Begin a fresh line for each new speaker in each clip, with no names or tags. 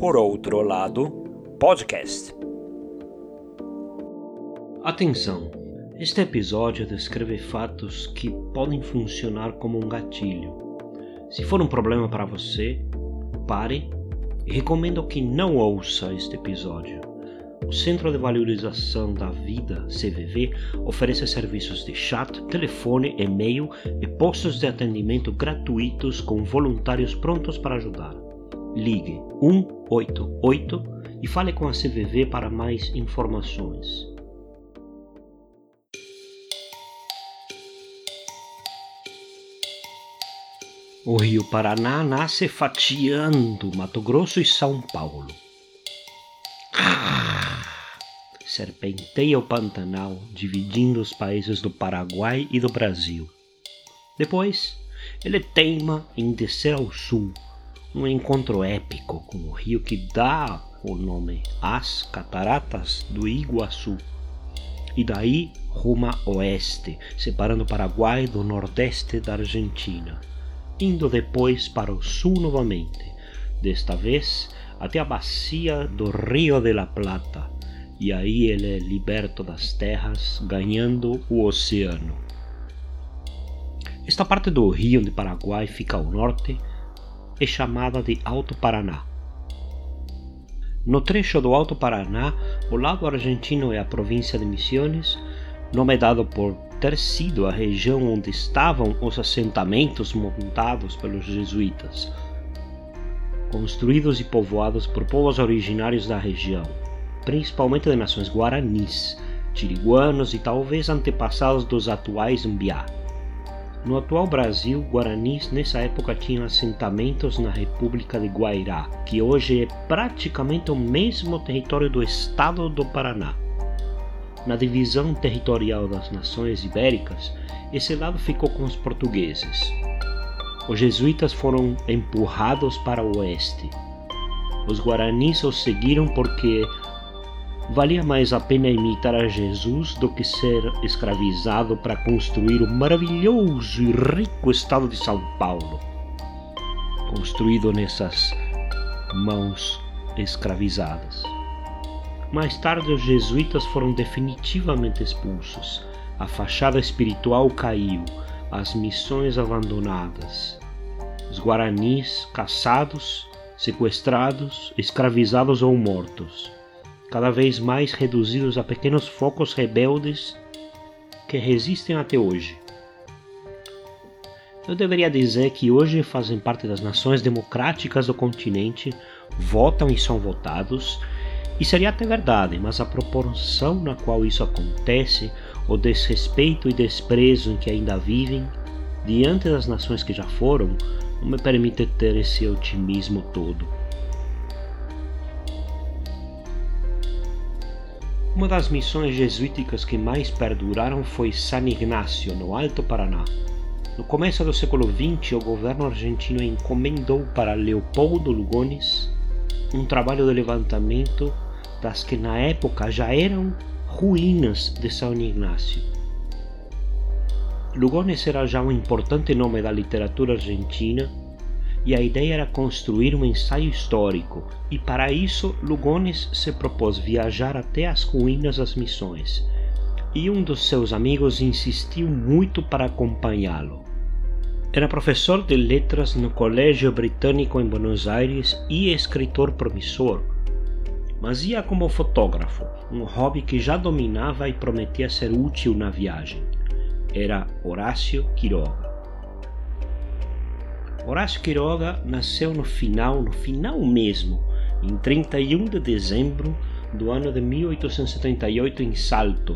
Por Outro Lado Podcast.
Atenção! Este episódio descreve fatos que podem funcionar como um gatilho. Se for um problema para você, pare e recomendo que não ouça este episódio. O Centro de Valorização da Vida, CVV, oferece serviços de chat, telefone, e-mail e postos de atendimento gratuitos com voluntários prontos para ajudar. Ligue 188 e fale com a CVV para mais informações. O Rio Paraná nasce fatiando Mato Grosso e São Paulo serpenteia o Pantanal, dividindo os países do Paraguai e do Brasil. Depois, ele teima em descer ao sul, um encontro épico com o rio que dá o nome às Cataratas do Iguaçu. E daí ruma oeste, separando o Paraguai do nordeste da Argentina, indo depois para o sul novamente, desta vez até a bacia do Rio de la Plata, e aí ele é liberto das terras, ganhando o oceano. Esta parte do rio de Paraguai fica ao norte é chamada de Alto Paraná. No trecho do Alto Paraná, o lado argentino é a província de Misiones, nome dado por ter sido a região onde estavam os assentamentos montados pelos jesuítas, construídos e povoados por povos originários da região principalmente de nações guaranis, tiriguanos e talvez antepassados dos atuais Mbiá. No atual Brasil, guaranis nessa época tinham assentamentos na República de Guairá, que hoje é praticamente o mesmo território do estado do Paraná. Na divisão territorial das nações ibéricas, esse lado ficou com os portugueses. Os jesuítas foram empurrados para o oeste. Os guaranis os seguiram porque Valia mais a pena imitar a Jesus do que ser escravizado para construir o maravilhoso e rico estado de São Paulo, construído nessas mãos escravizadas. Mais tarde, os jesuítas foram definitivamente expulsos. A fachada espiritual caiu, as missões abandonadas. Os guaranis caçados, sequestrados, escravizados ou mortos cada vez mais reduzidos a pequenos focos rebeldes que resistem até hoje. Eu deveria dizer que hoje fazem parte das nações democráticas do continente, votam e são votados, e seria até verdade, mas a proporção na qual isso acontece, o desrespeito e desprezo em que ainda vivem, diante das nações que já foram, não me permite ter esse otimismo todo. Uma das missões jesuíticas que mais perduraram foi San Ignacio, no Alto Paraná. No começo do século XX, o governo argentino encomendou para Leopoldo Lugones um trabalho de levantamento das que na época já eram ruínas de São Ignacio. Lugones era já um importante nome da literatura argentina e a ideia era construir um ensaio histórico, e para isso Lugones se propôs viajar até as ruínas das missões, e um dos seus amigos insistiu muito para acompanhá-lo. Era professor de letras no Colégio Britânico em Buenos Aires e escritor promissor, mas ia como fotógrafo, um hobby que já dominava e prometia ser útil na viagem. Era Horácio Quiroga. Horácio Quiroga nasceu no final, no final mesmo, em 31 de dezembro do ano de 1878 em Salto,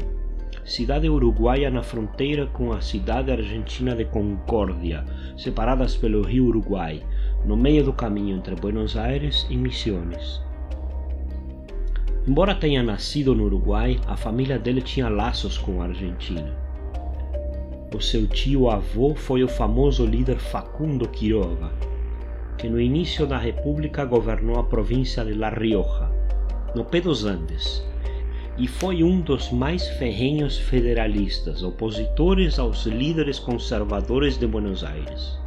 cidade uruguaia na fronteira com a cidade argentina de Concórdia, separadas pelo rio Uruguai, no meio do caminho entre Buenos Aires e Misiones. Embora tenha nascido no Uruguai, a família dele tinha laços com a Argentina. O seu tio-avô foi o famoso líder Facundo Quiroga, que no início da República governou a província de La Rioja, no pé dos Andes, e foi um dos mais ferrenhos federalistas, opositores aos líderes conservadores de Buenos Aires.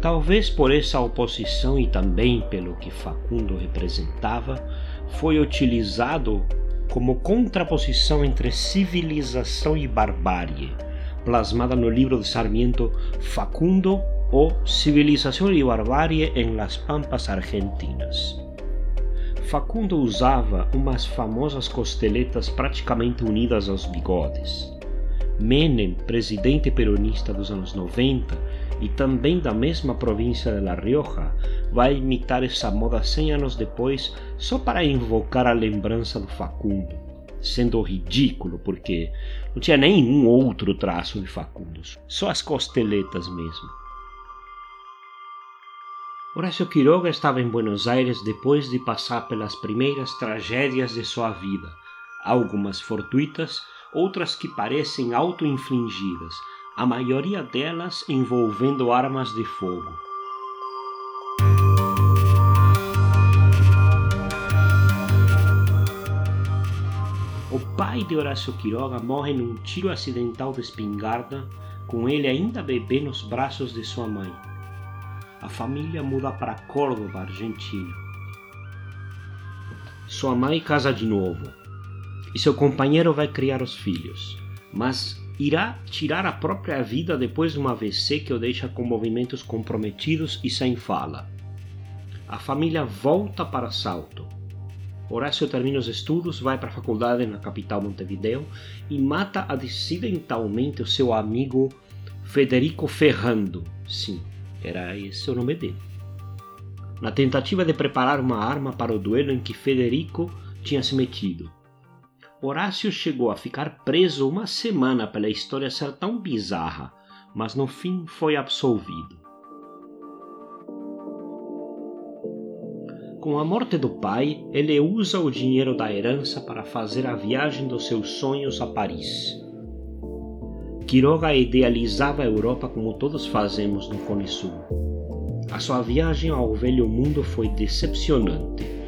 Talvez por essa oposição e também pelo que Facundo representava, foi utilizado como contraposição entre civilização e barbárie, plasmada no livro de Sarmiento Facundo ou Civilização e Barbárie em Las Pampas Argentinas. Facundo usava umas famosas costeletas praticamente unidas aos bigodes. Menem, presidente peronista dos anos 90 e também da mesma província de La Rioja, vai imitar essa moda 100 anos depois só para invocar a lembrança do Facundo, sendo ridículo porque não tinha nenhum outro traço de Facundo, só as costeletas mesmo. Horácio Quiroga estava em Buenos Aires depois de passar pelas primeiras tragédias de sua vida, algumas fortuitas, outras que parecem auto-infligidas, a maioria delas envolvendo armas de fogo. O pai de Horácio Quiroga morre num tiro acidental de espingarda, com ele ainda bebê nos braços de sua mãe. A família muda para Córdoba, Argentina. Sua mãe casa de novo e seu companheiro vai criar os filhos, mas irá tirar a própria vida depois de uma AVC que o deixa com movimentos comprometidos e sem fala. A família volta para Salto. Horácio termina os estudos, vai para a faculdade na capital Montevideo e mata acidentalmente o seu amigo Federico Ferrando. Sim, era esse o nome dele. Na tentativa de preparar uma arma para o duelo em que Federico tinha se metido. Horácio chegou a ficar preso uma semana pela história ser tão bizarra, mas no fim foi absolvido. Com a morte do pai, ele usa o dinheiro da herança para fazer a viagem dos seus sonhos a Paris. Quiroga idealizava a Europa como todos fazemos no Cone Sul. A sua viagem ao velho mundo foi decepcionante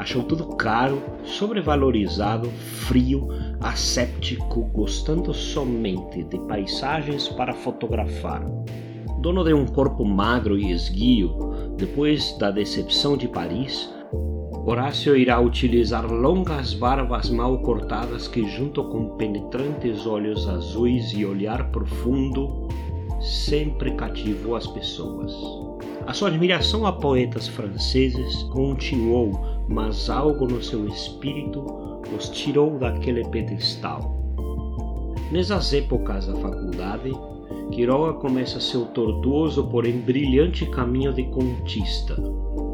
Achou tudo caro, sobrevalorizado, frio, asséptico, gostando somente de paisagens para fotografar. Dono de um corpo magro e esguio, depois da decepção de Paris, Horácio irá utilizar longas barbas mal cortadas que, junto com penetrantes olhos azuis e olhar profundo, sempre cativou as pessoas. A sua admiração a poetas franceses continuou mas algo no seu espírito os tirou daquele pedestal. Nessas épocas da faculdade, Quiroga começa seu tortuoso, porém brilhante caminho de contista.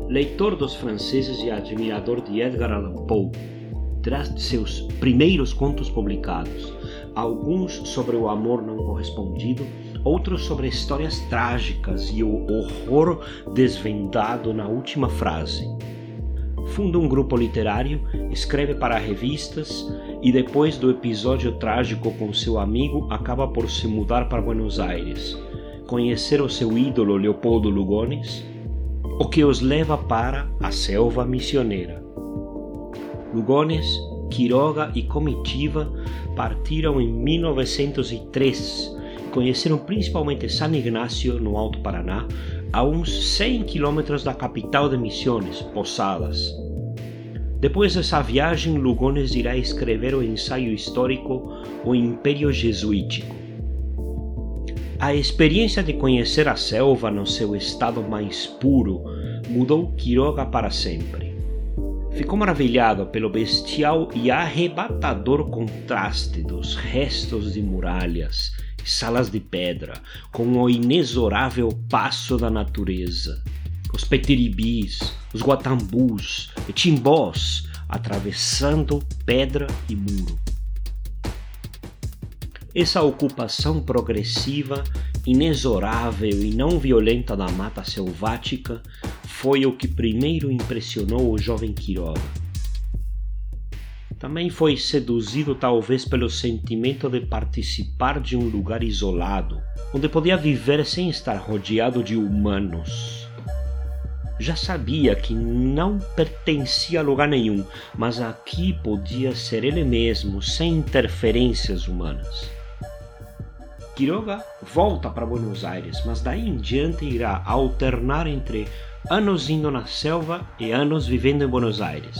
Leitor dos franceses e admirador de Edgar Allan Poe, traz seus primeiros contos publicados, alguns sobre o amor não correspondido, outros sobre histórias trágicas e o horror desvendado na última frase funda um grupo literário, escreve para revistas e depois do episódio trágico com seu amigo acaba por se mudar para Buenos Aires, conhecer o seu ídolo Leopoldo Lugones, o que os leva para a selva missioneira. Lugones, Quiroga e comitiva partiram em 1903 e conheceram principalmente San Ignacio, no Alto Paraná, a uns 100 quilômetros da capital de Missões, Posadas. Depois dessa viagem, Lugones irá escrever o ensaio histórico O Império Jesuítico. A experiência de conhecer a selva no seu estado mais puro mudou Quiroga para sempre. Ficou maravilhado pelo bestial e arrebatador contraste dos restos de muralhas salas de pedra, com o inexorável passo da natureza. Os petiribis, os guatambus e timbós atravessando pedra e muro. Essa ocupação progressiva, inexorável e não violenta da mata selvática foi o que primeiro impressionou o jovem Quiroga também foi seduzido talvez pelo sentimento de participar de um lugar isolado, onde podia viver sem estar rodeado de humanos. Já sabia que não pertencia a lugar nenhum, mas aqui podia ser ele mesmo, sem interferências humanas. Quiroga volta para Buenos Aires, mas daí em diante irá alternar entre anos indo na selva e anos vivendo em Buenos Aires,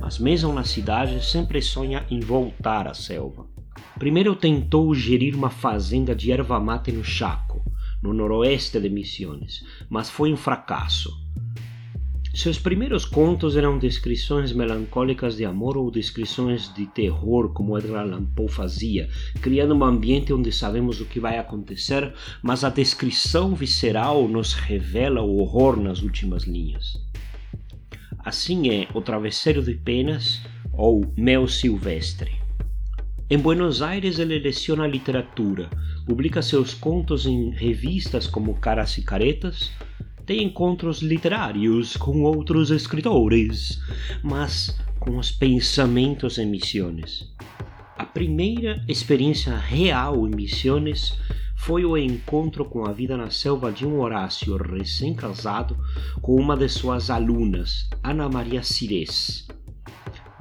mas mesmo na cidade sempre sonha em voltar à selva. Primeiro tentou gerir uma fazenda de erva mate no Chaco, no noroeste de Misiones, mas foi um fracasso. Seus primeiros contos eram descrições melancólicas de amor ou descrições de terror, como Edgar Allan Poe fazia, criando um ambiente onde sabemos o que vai acontecer, mas a descrição visceral nos revela o horror nas últimas linhas. Assim é O Travesseiro de Penas ou Mel Silvestre. Em Buenos Aires ele leciona literatura, publica seus contos em revistas como Caras e Caretas, tem encontros literários com outros escritores, mas com os pensamentos em missões. A primeira experiência real em missões foi o encontro com a vida na selva de um Horácio recém-casado com uma de suas alunas, Ana Maria Cires.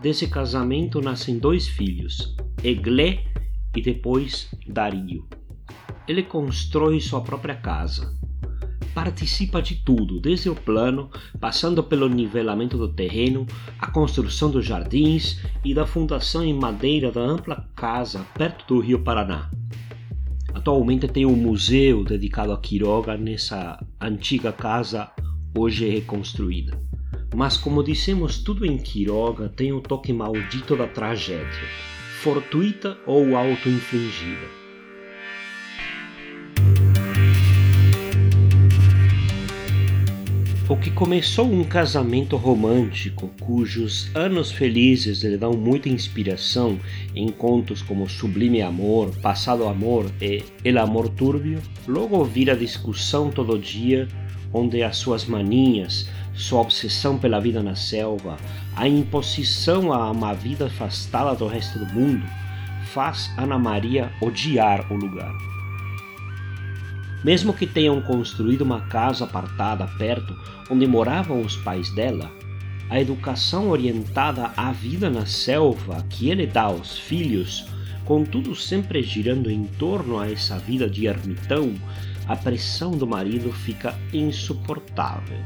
Desse casamento nascem dois filhos, Eglé e depois Dario. Ele constrói sua própria casa, participa de tudo, desde o plano, passando pelo nivelamento do terreno, a construção dos jardins e da fundação em madeira da ampla casa perto do rio Paraná. Atualmente tem um museu dedicado a Quiroga nessa antiga casa hoje reconstruída. Mas como dissemos, tudo em Quiroga tem o toque maldito da tragédia, fortuita ou auto-infligida. O que começou um casamento romântico, cujos anos felizes lhe dão muita inspiração em contos como Sublime Amor, Passado Amor e El Amor Turbio, logo vira discussão todo dia, onde as suas maninhas, sua obsessão pela vida na selva, a imposição a uma vida afastada do resto do mundo, faz Ana Maria odiar o lugar. Mesmo que tenham construído uma casa apartada perto onde moravam os pais dela, a educação orientada à vida na selva que ele dá aos filhos, contudo sempre girando em torno a essa vida de ermitão, a pressão do marido fica insuportável.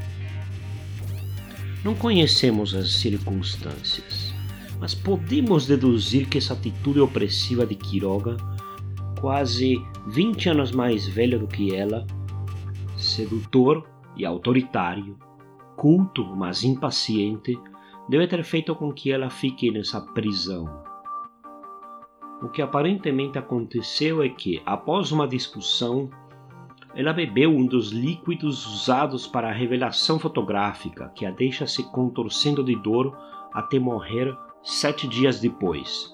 Não conhecemos as circunstâncias, mas podemos deduzir que essa atitude opressiva de Quiroga quase 20 anos mais velho do que ela, sedutor e autoritário, culto, mas impaciente, deve ter feito com que ela fique nessa prisão. O que aparentemente aconteceu é que, após uma discussão, ela bebeu um dos líquidos usados para a revelação fotográfica, que a deixa se contorcendo de dor até morrer sete dias depois.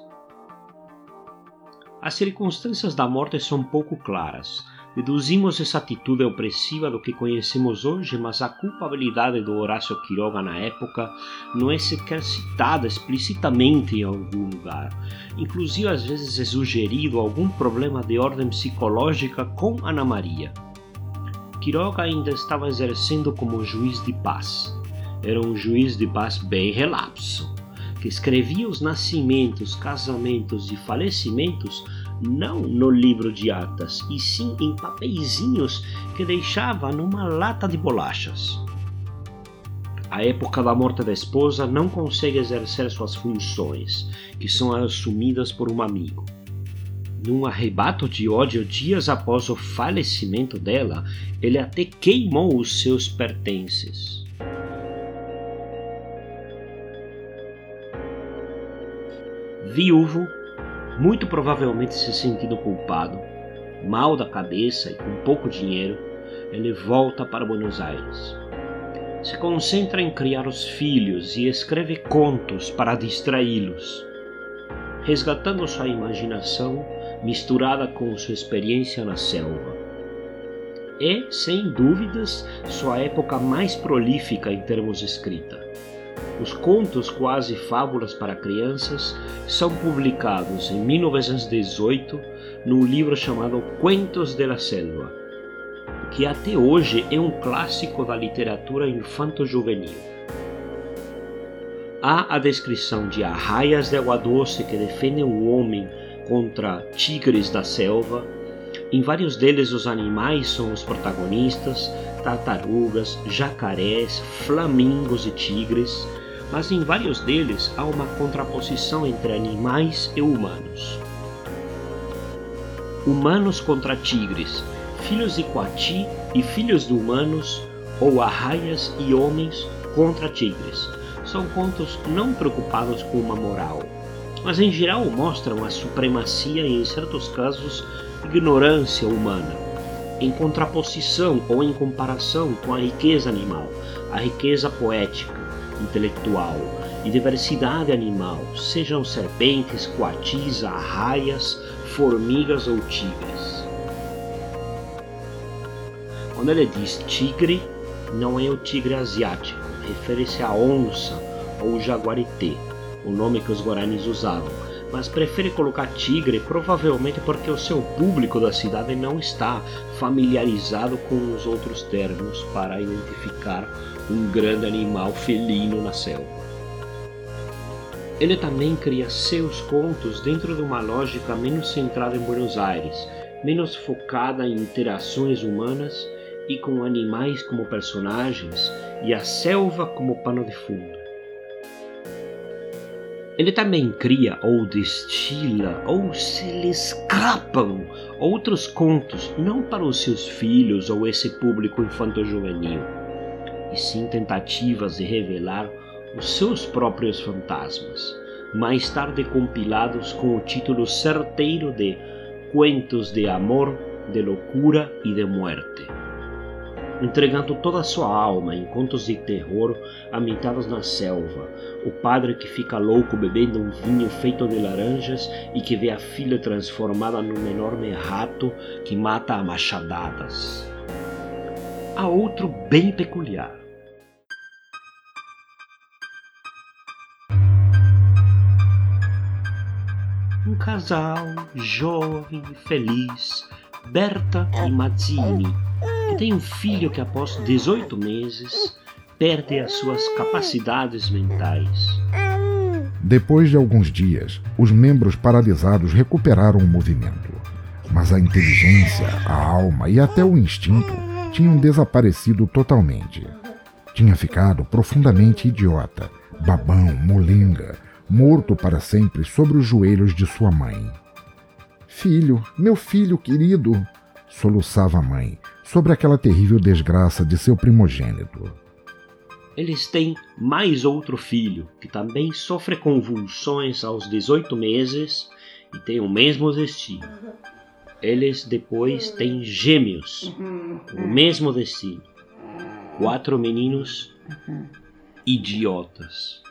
As circunstâncias da morte são pouco claras. Deduzimos essa atitude opressiva do que conhecemos hoje, mas a culpabilidade do Horácio Quiroga na época não é sequer citada explicitamente em algum lugar. Inclusive, às vezes é sugerido algum problema de ordem psicológica com Ana Maria. Quiroga ainda estava exercendo como juiz de paz. Era um juiz de paz bem relapso que escrevia os nascimentos, casamentos e falecimentos não no livro de atas, e sim em papeizinhos que deixava numa lata de bolachas. A época da morte da esposa não consegue exercer suas funções, que são assumidas por um amigo. Num arrebato de ódio dias após o falecimento dela, ele até queimou os seus pertences. Viúvo, muito provavelmente se sentindo culpado, mal da cabeça e com pouco dinheiro, ele volta para Buenos Aires. Se concentra em criar os filhos e escreve contos para distraí-los, resgatando sua imaginação misturada com sua experiência na selva. É, sem dúvidas, sua época mais prolífica em termos de escrita. Os contos quase fábulas para crianças são publicados em 1918 num livro chamado Cuentos de la Selva, que até hoje é um clássico da literatura infanto-juvenil. Há a descrição de arraias de água doce que defendem o homem contra tigres da selva, Em vários deles, os animais são os protagonistas: tartarugas, jacarés, flamingos e tigres. Mas em vários deles há uma contraposição entre animais e humanos. Humanos contra tigres, filhos de Coati e filhos de humanos, ou arraias e homens contra tigres. São contos não preocupados com uma moral, mas em geral mostram a supremacia e, em certos casos, ignorância humana, em contraposição ou em comparação com a riqueza animal, a riqueza poética, intelectual e diversidade animal, sejam serpentes, coatis, arraias, formigas ou tigres. Quando ele diz tigre, não é o tigre asiático, refere-se à onça ou jaguarité, o nome que os guaranis usavam, mas prefere colocar tigre provavelmente porque o seu público da cidade não está familiarizado com os outros termos para identificar um grande animal felino na selva. Ele também cria seus contos dentro de uma lógica menos centrada em Buenos Aires, menos focada em interações humanas e com animais como personagens e a selva como pano de fundo. Ele também cria ou destila ou se lhe escapam outros contos, não para os seus filhos ou esse público infanto-juvenil, e sim tentativas de revelar os seus próprios fantasmas, mais tarde compilados com o título certeiro de Cuentos de Amor, de Loucura e de Muerte entregando toda a sua alma em contos de terror ambientados na selva. O padre que fica louco bebendo um vinho feito de laranjas e que vê a filha transformada num enorme rato que mata a machadadas. Há outro bem peculiar. Um casal jovem e feliz, Berta e Mazzini, tem um filho que após 18 meses perde as suas capacidades mentais.
Depois de alguns dias, os membros paralisados recuperaram o movimento, mas a inteligência, a alma e até o instinto tinham desaparecido totalmente. Tinha ficado profundamente idiota, babão, molenga, morto para sempre sobre os joelhos de sua mãe. Filho, meu filho querido, soluçava a mãe, sobre aquela terrível desgraça de seu primogênito.
Eles têm mais outro filho, que também sofre convulsões aos 18 meses e tem o mesmo destino. Eles depois têm gêmeos, o mesmo destino. Quatro meninos idiotas.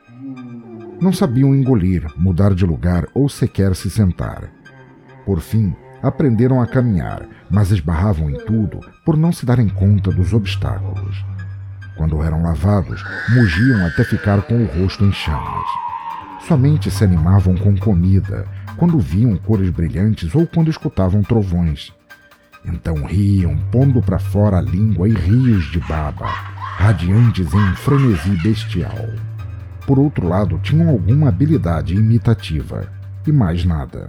Não sabiam engolir, mudar de lugar ou sequer se sentar. Por fim, aprenderam a caminhar, mas esbarravam em tudo por não se darem conta dos obstáculos. Quando eram lavados, mugiam até ficar com o rosto em chamas. Somente se animavam com comida, quando viam cores brilhantes ou quando escutavam trovões. Então riam, pondo para fora a língua e rios de baba, radiantes em um frenesi bestial. Por outro lado, tinham alguma habilidade imitativa, e mais nada.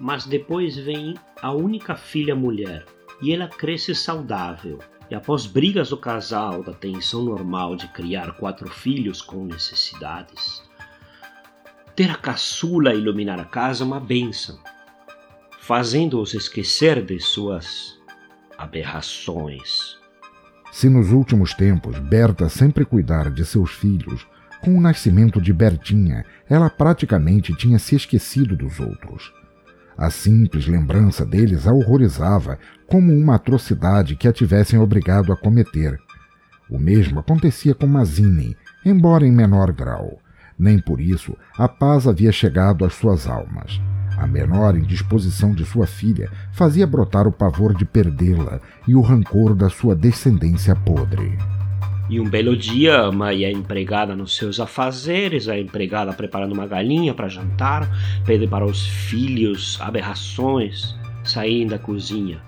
Mas depois vem a única filha mulher, e ela cresce saudável. E após brigas do casal, da tensão normal de criar quatro filhos com necessidades, ter a caçula iluminar a casa é uma bênção, fazendo-os esquecer de suas aberrações.
Se nos últimos tempos Berta sempre cuidara de seus filhos, com o nascimento de Bertinha, ela praticamente tinha se esquecido dos outros. A simples lembrança deles a horrorizava como uma atrocidade que a tivessem obrigado a cometer. O mesmo acontecia com Mazini, embora em menor grau. Nem por isso a paz havia chegado às suas almas. A menor indisposição de sua filha fazia brotar o pavor de perdê-la e o rancor da sua descendência podre.
E um belo dia, a mãe é empregada nos seus afazeres, a empregada preparando uma galinha para jantar, pede para os filhos aberrações saírem da cozinha.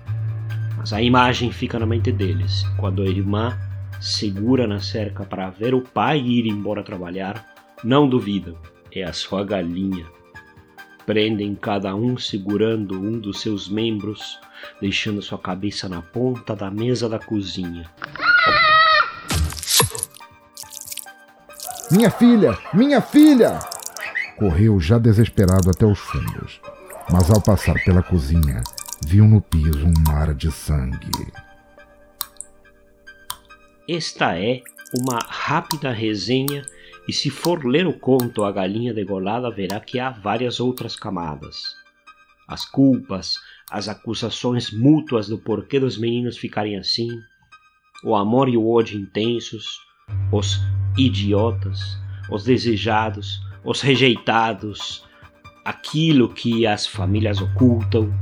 Mas a imagem fica na mente deles. Quando a irmã segura na cerca para ver o pai ir embora trabalhar, não duvidam, é a sua galinha. Prendem cada um segurando um dos seus membros, deixando sua cabeça na ponta da mesa da cozinha.
Minha filha! Minha filha! Correu já desesperado até os fundos, mas ao passar pela cozinha, viu no piso um mar de sangue.
Esta é uma rápida resenha e se for ler o conto A Galinha Degolada, verá que há várias outras camadas. As culpas, as acusações mútuas do porquê dos meninos ficarem assim, o amor e o ódio intensos, os idiotas, os desejados, os rejeitados, aquilo que as famílias ocultam.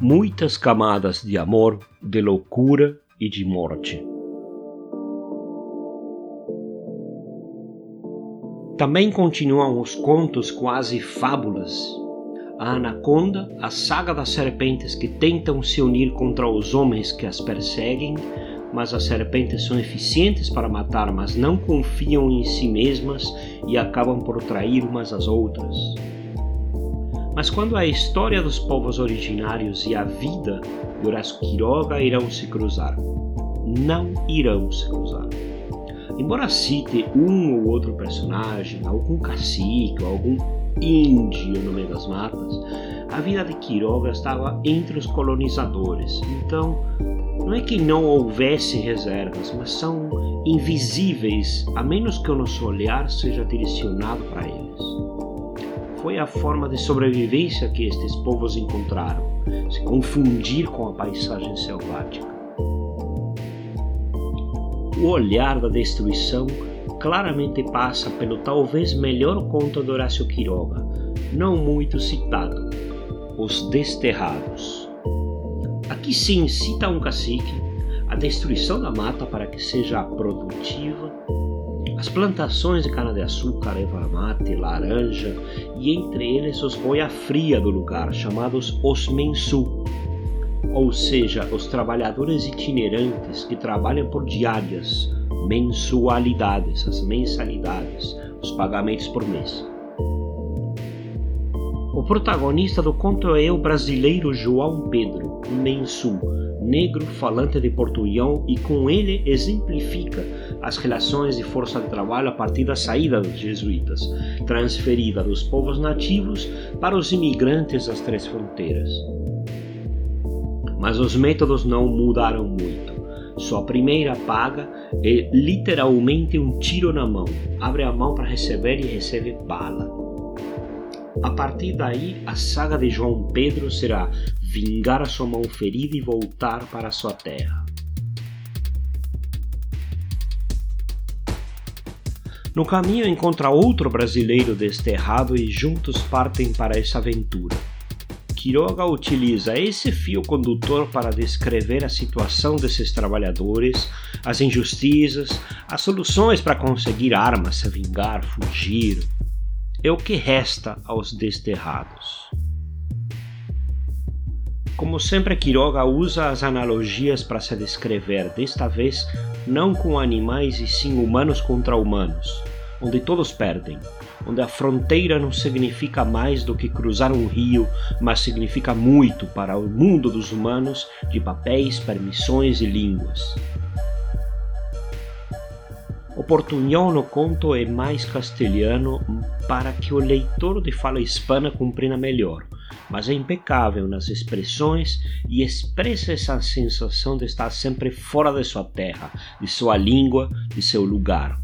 Muitas camadas de amor, de loucura e de morte. Também continuam os contos quase fábulas. A Anaconda, a saga das serpentes que tentam se unir contra os homens que as perseguem, mas as serpentes são eficientes para matar, mas não confiam em si mesmas e acabam por trair umas às outras. Mas quando a história dos povos originários e a vida de Horácio Quiroga irão se cruzar? Não irão se cruzar. Embora cite um ou outro personagem, algum cacique, algum índio no meio das matas, a vida de Quiroga estava entre os colonizadores. Então, não é que não houvesse reservas, mas são invisíveis a menos que o nosso olhar seja direcionado para eles. Foi a forma de sobrevivência que estes povos encontraram, se confundir com a paisagem selvática o olhar da destruição claramente passa pelo talvez melhor conto de Horácio Quiroga, não muito citado, Os Desterrados. Aqui sim cita um cacique, a destruição da mata para que seja produtiva, as plantações de cana-de-açúcar, erva mate, laranja e entre eles os boia fria do lugar, chamados os mensu, ou seja, os trabalhadores itinerantes que trabalham por diárias, mensualidades, as mensalidades, os pagamentos por mês. O protagonista do conto é o brasileiro João Pedro, um mensu, negro falante de portunhol e com ele exemplifica as relações de força de trabalho a partir da saída dos jesuítas, transferida dos povos nativos para os imigrantes das três fronteiras mas os métodos não mudaram muito. Sua primeira paga é literalmente um tiro na mão. Abre a mão para receber e recebe bala. A partir daí, a saga de João Pedro será vingar a sua mão ferida e voltar para sua terra. No caminho encontra outro brasileiro desterrado e juntos partem para essa aventura. Quiroga utiliza esse fio condutor para descrever a situação desses trabalhadores, as injustiças, as soluções para conseguir armas, se vingar, fugir. É o que resta aos desterrados. Como sempre, Quiroga usa as analogias para se descrever, desta vez não com animais e sim humanos contra humanos, onde todos perdem, onde a fronteira não significa mais do que cruzar um rio, mas significa muito para o mundo dos humanos de papéis, permissões e línguas. O portunhol conto é mais castelhano para que o leitor de fala hispana compreenda melhor, mas é impecável nas expressões e expressa essa sensação de estar sempre fora de sua terra, de sua língua, de seu lugar.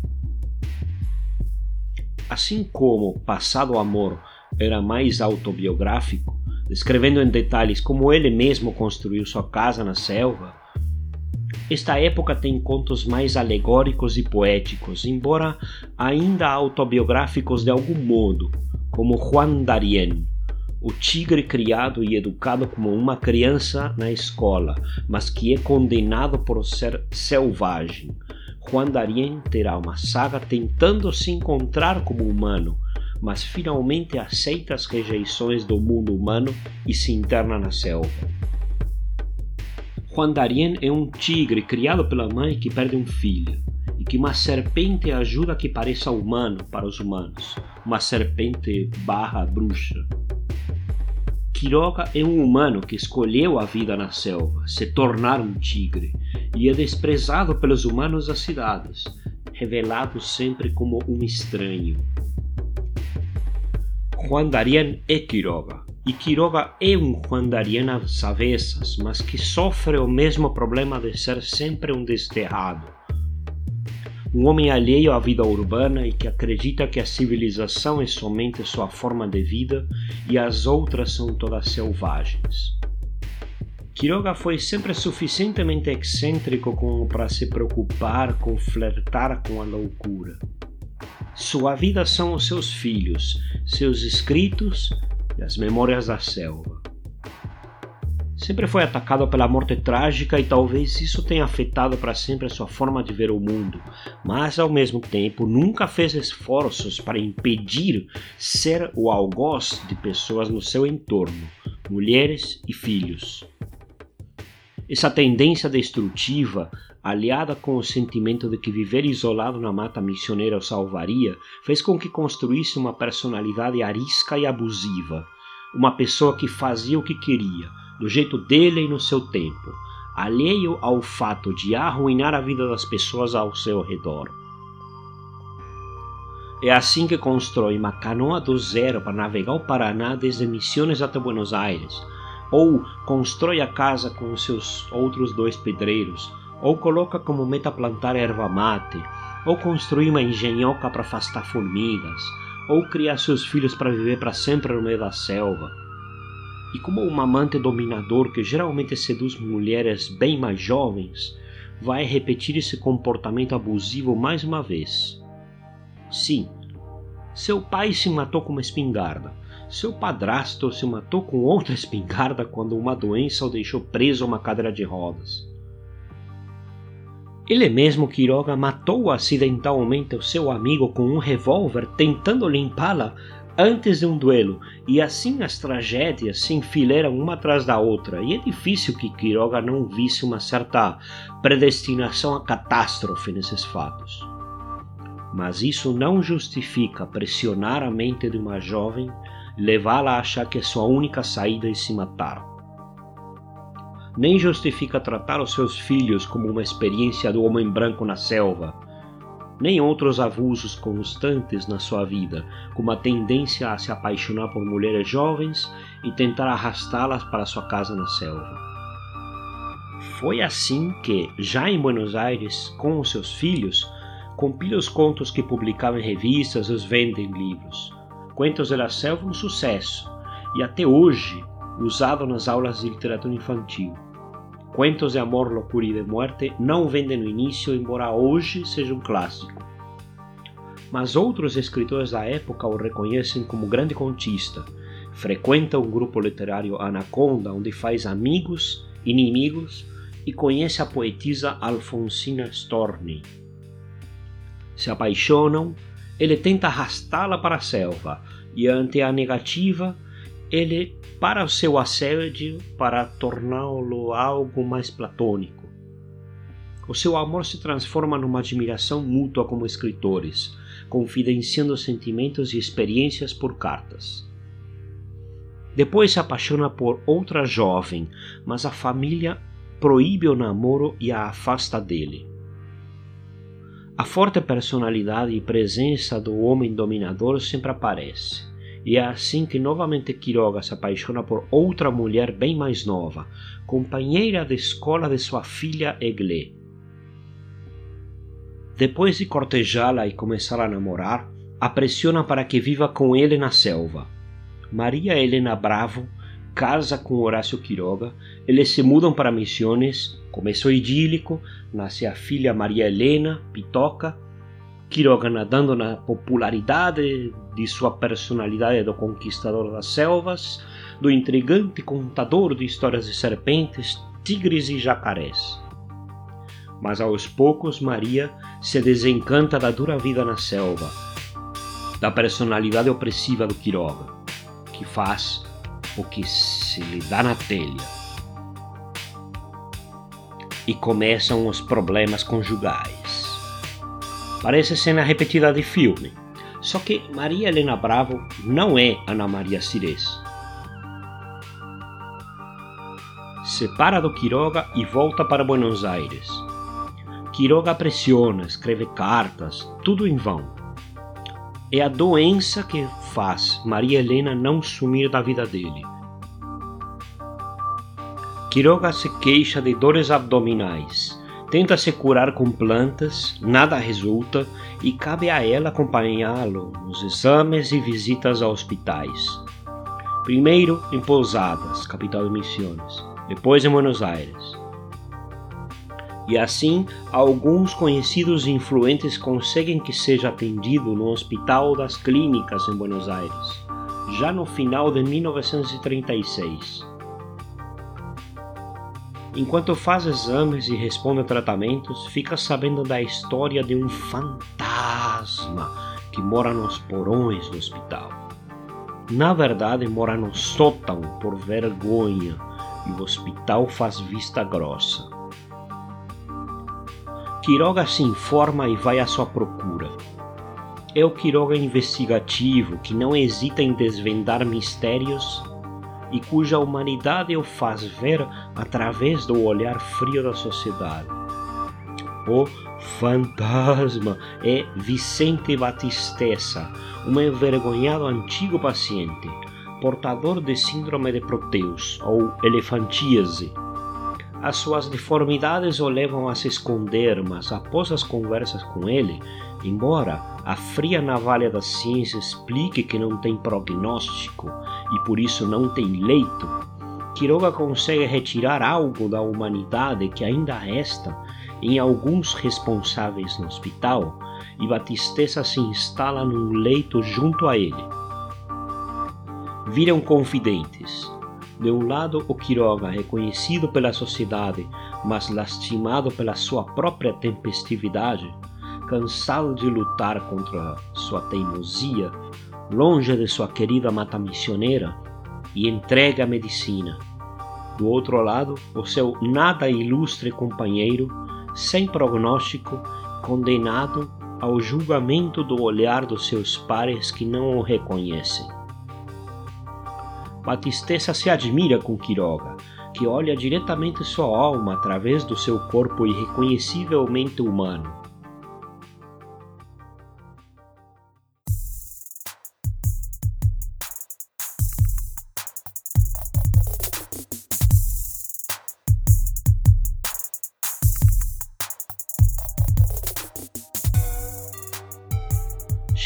Assim como Passado Amor era mais autobiográfico, descrevendo em detalhes como ele mesmo construiu sua casa na selva, esta época tem contos mais alegóricos e poéticos, embora ainda autobiográficos de algum modo, como Juan Darien, o tigre criado e educado como uma criança na escola, mas que é condenado por ser selvagem, Juan Darien terá uma saga tentando se encontrar como humano, mas finalmente aceita as rejeições do mundo humano e se interna na selva. Juan Darien é um tigre criado pela mãe que perde um filho, e que uma serpente ajuda a que pareça humano para os humanos, uma serpente barra bruxa. Quiroga é um humano que escolheu a vida na selva, se tornar um tigre, e é desprezado pelos humanos das cidades, revelado sempre como um estranho. Juan Darien é Quiroga, e Quiroga é um Juan Darien às avessas, mas que sofre o mesmo problema de ser sempre um desterrado um homem alheio à vida urbana e que acredita que a civilização é somente sua forma de vida e as outras são todas selvagens. Quiroga foi sempre suficientemente excêntrico como para se preocupar com flertar com a loucura. Sua vida são os seus filhos, seus escritos e as memórias da selva. Sempre foi atacado pela morte trágica e talvez isso tenha afetado para sempre a sua forma de ver o mundo, mas ao mesmo tempo nunca fez esforços para impedir ser o algoz de pessoas no seu entorno, mulheres e filhos. Essa tendência destrutiva, aliada com o sentimento de que viver isolado na mata missioneira o salvaria, fez com que construísse uma personalidade arisca e abusiva, uma pessoa que fazia o que queria do jeito dele e no seu tempo, alheio ao fato de arruinar a vida das pessoas ao seu redor. É assim que constrói uma canoa do zero para navegar o Paraná desde Missões até Buenos Aires, ou constrói a casa com os seus outros dois pedreiros, ou coloca como meta plantar erva mate, ou construir uma engenhoca para afastar formigas, ou criar seus filhos para viver para sempre no meio da selva e como um amante dominador que geralmente seduz mulheres bem mais jovens, vai repetir esse comportamento abusivo mais uma vez. Sim, seu pai se matou com uma espingarda. Seu padrasto se matou com outra espingarda quando uma doença o deixou preso a uma cadeira de rodas. Ele mesmo, Quiroga, matou acidentalmente o seu amigo com um revólver tentando limpá-la antes de um duelo, e assim as tragédias se enfileiram uma atrás da outra, e é difícil que Quiroga não visse uma certa predestinação à catástrofe nesses fatos. Mas isso não justifica pressionar a mente de uma jovem, levá-la a achar que é sua única saída é se matar. Nem justifica tratar os seus filhos como uma experiência do homem branco na selva, nem outros abusos constantes na sua vida, como a tendência a se apaixonar por mulheres jovens e tentar arrastá-las para sua casa na selva. Foi assim que, já em Buenos Aires, com os seus filhos, compila os contos que publicava em revistas e os vende em livros. Contos da Selva um sucesso e até hoje usado nas aulas de literatura infantil. Cuentos de Amor, Loucura e de Morte não vendem no início, embora hoje seja um clássico. Mas outros escritores da época o reconhecem como grande contista. Frequenta um grupo literário Anaconda, onde faz amigos, inimigos e conhece a poetisa Alfonsina Storni. Se apaixonam, ele tenta arrastá-la para a selva e, ante a negativa, ele para o seu assédio para torná-lo algo mais platônico. O seu amor se transforma numa admiração mútua como escritores, confidenciando sentimentos e experiências por cartas. Depois se apaixona por outra jovem, mas a família proíbe o namoro e a afasta dele. A forte personalidade e presença do homem dominador sempre aparece e é assim que novamente Quiroga se apaixona por outra mulher bem mais nova, companheira de escola de sua filha Eglé. Depois de cortejá-la e começar a namorar, a pressiona para que viva com ele na selva. Maria Helena Bravo casa com Horácio Quiroga, eles se mudam para Missões, começo idílico, nasce a filha Maria Helena, Pitoca, Quiroga nadando na popularidade de sua personalidade do conquistador das selvas, do intrigante contador de histórias de serpentes, tigres e jacarés. Mas aos poucos Maria se desencanta da dura vida na selva, da personalidade opressiva do Quiroga, que faz o que se lhe dá na telha. E começam os problemas conjugais. Parece cena repetida de filme. Só que Maria Helena Bravo não é Ana Maria Cires. separa do Quiroga e volta para Buenos Aires. Quiroga pressiona, escreve cartas, tudo em vão. É a doença que faz Maria Helena não sumir da vida dele. Quiroga se queixa de dores abdominais, tenta se curar com plantas, nada resulta e cabe a ela acompanhá-lo nos exames e visitas a hospitais. Primeiro em Pousadas, capital de Missões, depois em Buenos Aires. E assim, alguns conhecidos e influentes conseguem que seja atendido no Hospital das Clínicas em Buenos Aires, já no final de 1936. Enquanto faz exames e responde a tratamentos, fica sabendo da história de um fantasma que mora nos porões do hospital. Na verdade, mora no sótão por vergonha e o hospital faz vista grossa. Quiroga se informa e vai à sua procura. É o Quiroga investigativo que não hesita em desvendar mistérios e cuja humanidade o faz ver através do olhar frio da sociedade. O fantasma é Vicente Batistessa, um envergonhado antigo paciente, portador de síndrome de Proteus ou elefantíase as suas deformidades o levam a se esconder, mas após as conversas com ele, embora a fria navalha da ciência explique que não tem prognóstico e por isso não tem leito, Quiroga consegue retirar algo da humanidade que ainda resta em alguns responsáveis no hospital e Batistessa se instala num leito junto a ele. Viram confidentes de um lado, o Quiroga, reconhecido pela sociedade, mas lastimado pela sua própria tempestividade, cansado de lutar contra sua teimosia, longe de sua querida mata missioneira, e entregue à medicina. Do outro lado, o seu nada ilustre companheiro, sem prognóstico, condenado ao julgamento do olhar dos seus pares que não o reconhecem. Batistessa se admira com Quiroga, que olha diretamente sua alma através do seu corpo irreconhecivelmente humano.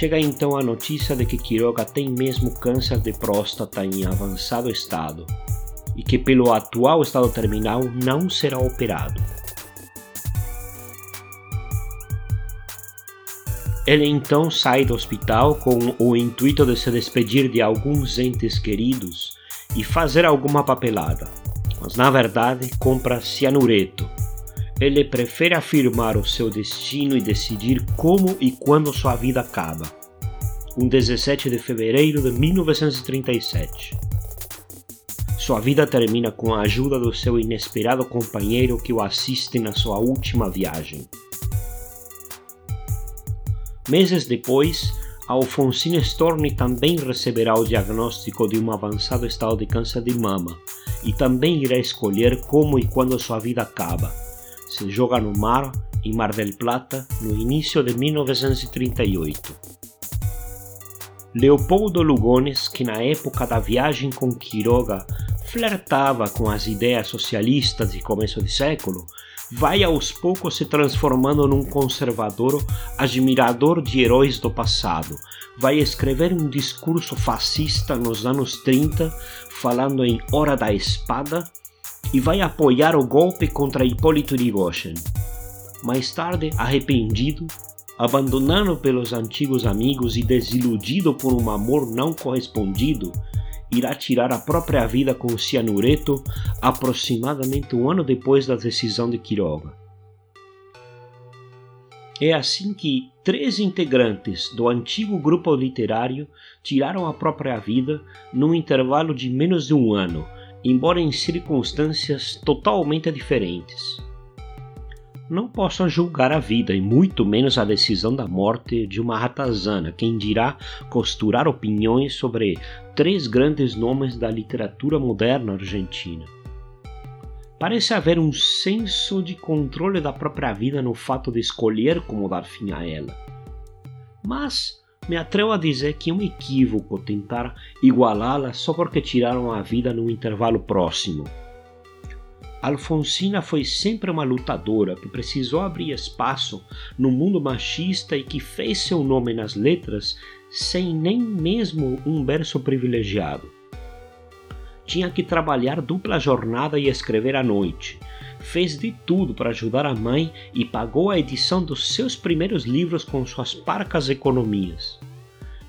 Chega então a notícia de que Quiroga tem mesmo câncer de próstata em avançado estado e que, pelo atual estado terminal, não será operado. Ele então sai do hospital com o intuito de se despedir de alguns entes queridos e fazer alguma papelada, mas na verdade compra cianureto ele prefere afirmar o seu destino e decidir como e quando sua vida acaba. Um 17 de fevereiro de 1937. Sua vida termina com a ajuda do seu inesperado companheiro que o assiste na sua última viagem. Meses depois, Alfonsine Storni também receberá o diagnóstico de um avançado estado de câncer de mama e também irá escolher como e quando sua vida acaba se joga no mar em Mar del Plata no início de 1938. Leopoldo Lugones, que na época da viagem com Quiroga flertava com as ideias socialistas de começo de século, vai aos poucos se transformando num conservador admirador de heróis do passado. Vai escrever um discurso fascista nos anos 30, falando em Hora da Espada e vai apoiar o golpe contra Hipólito Yrigoyen. Mais tarde, arrependido, abandonado pelos antigos amigos e desiludido por um amor não correspondido, irá tirar a própria vida com cianureto aproximadamente um ano depois da decisão de Quiroga. É assim que três integrantes do antigo grupo literário tiraram a própria vida num intervalo de menos de um ano, embora em circunstâncias totalmente diferentes. Não posso julgar a vida e muito menos a decisão da morte de uma ratazana, quem dirá costurar opiniões sobre três grandes nomes da literatura moderna argentina. Parece haver um senso de controle da própria vida no fato de escolher como dar fim a ela. Mas me atrevo a dizer que é um equívoco tentar igualá-la só porque tiraram a vida num intervalo próximo. Alfonsina foi sempre uma lutadora que precisou abrir espaço no mundo machista e que fez seu nome nas letras sem nem mesmo um berço privilegiado. Tinha que trabalhar dupla jornada e escrever à noite. Fez de tudo para ajudar a mãe e pagou a edição dos seus primeiros livros com suas parcas economias.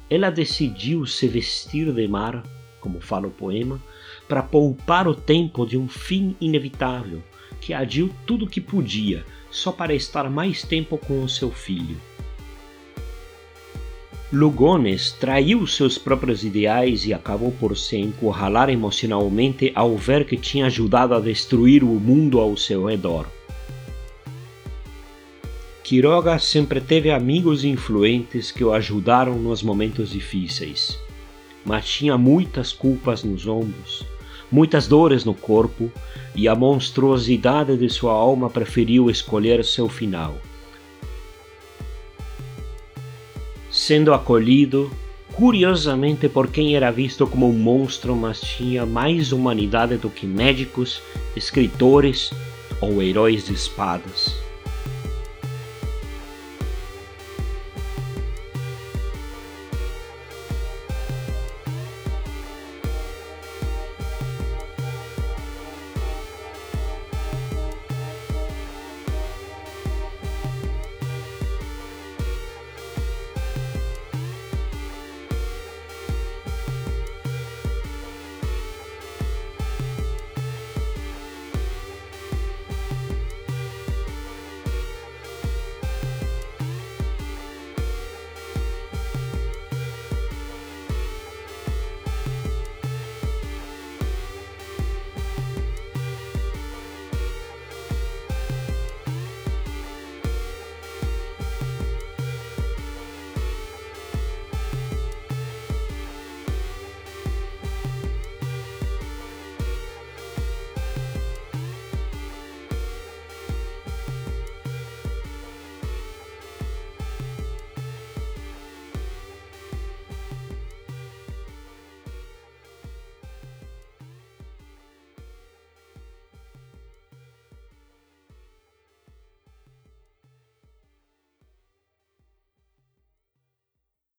Ela decidiu se vestir de mar, como fala o poema, para poupar o tempo de um fim inevitável, que adiou tudo o que podia, só para estar mais tempo com o seu filho. Lugones traiu seus próprios ideais e acabou por se encurralar emocionalmente ao ver que tinha ajudado a destruir o mundo ao seu redor. Quiroga sempre teve amigos influentes que o ajudaram nos momentos difíceis, mas tinha muitas culpas nos ombros, muitas dores no corpo e a monstruosidade de sua alma preferiu escolher seu final. sendo acolhido, curiosamente por quem era visto como um monstro, mas tinha mais humanidade do que médicos, escritores ou heróis de espadas.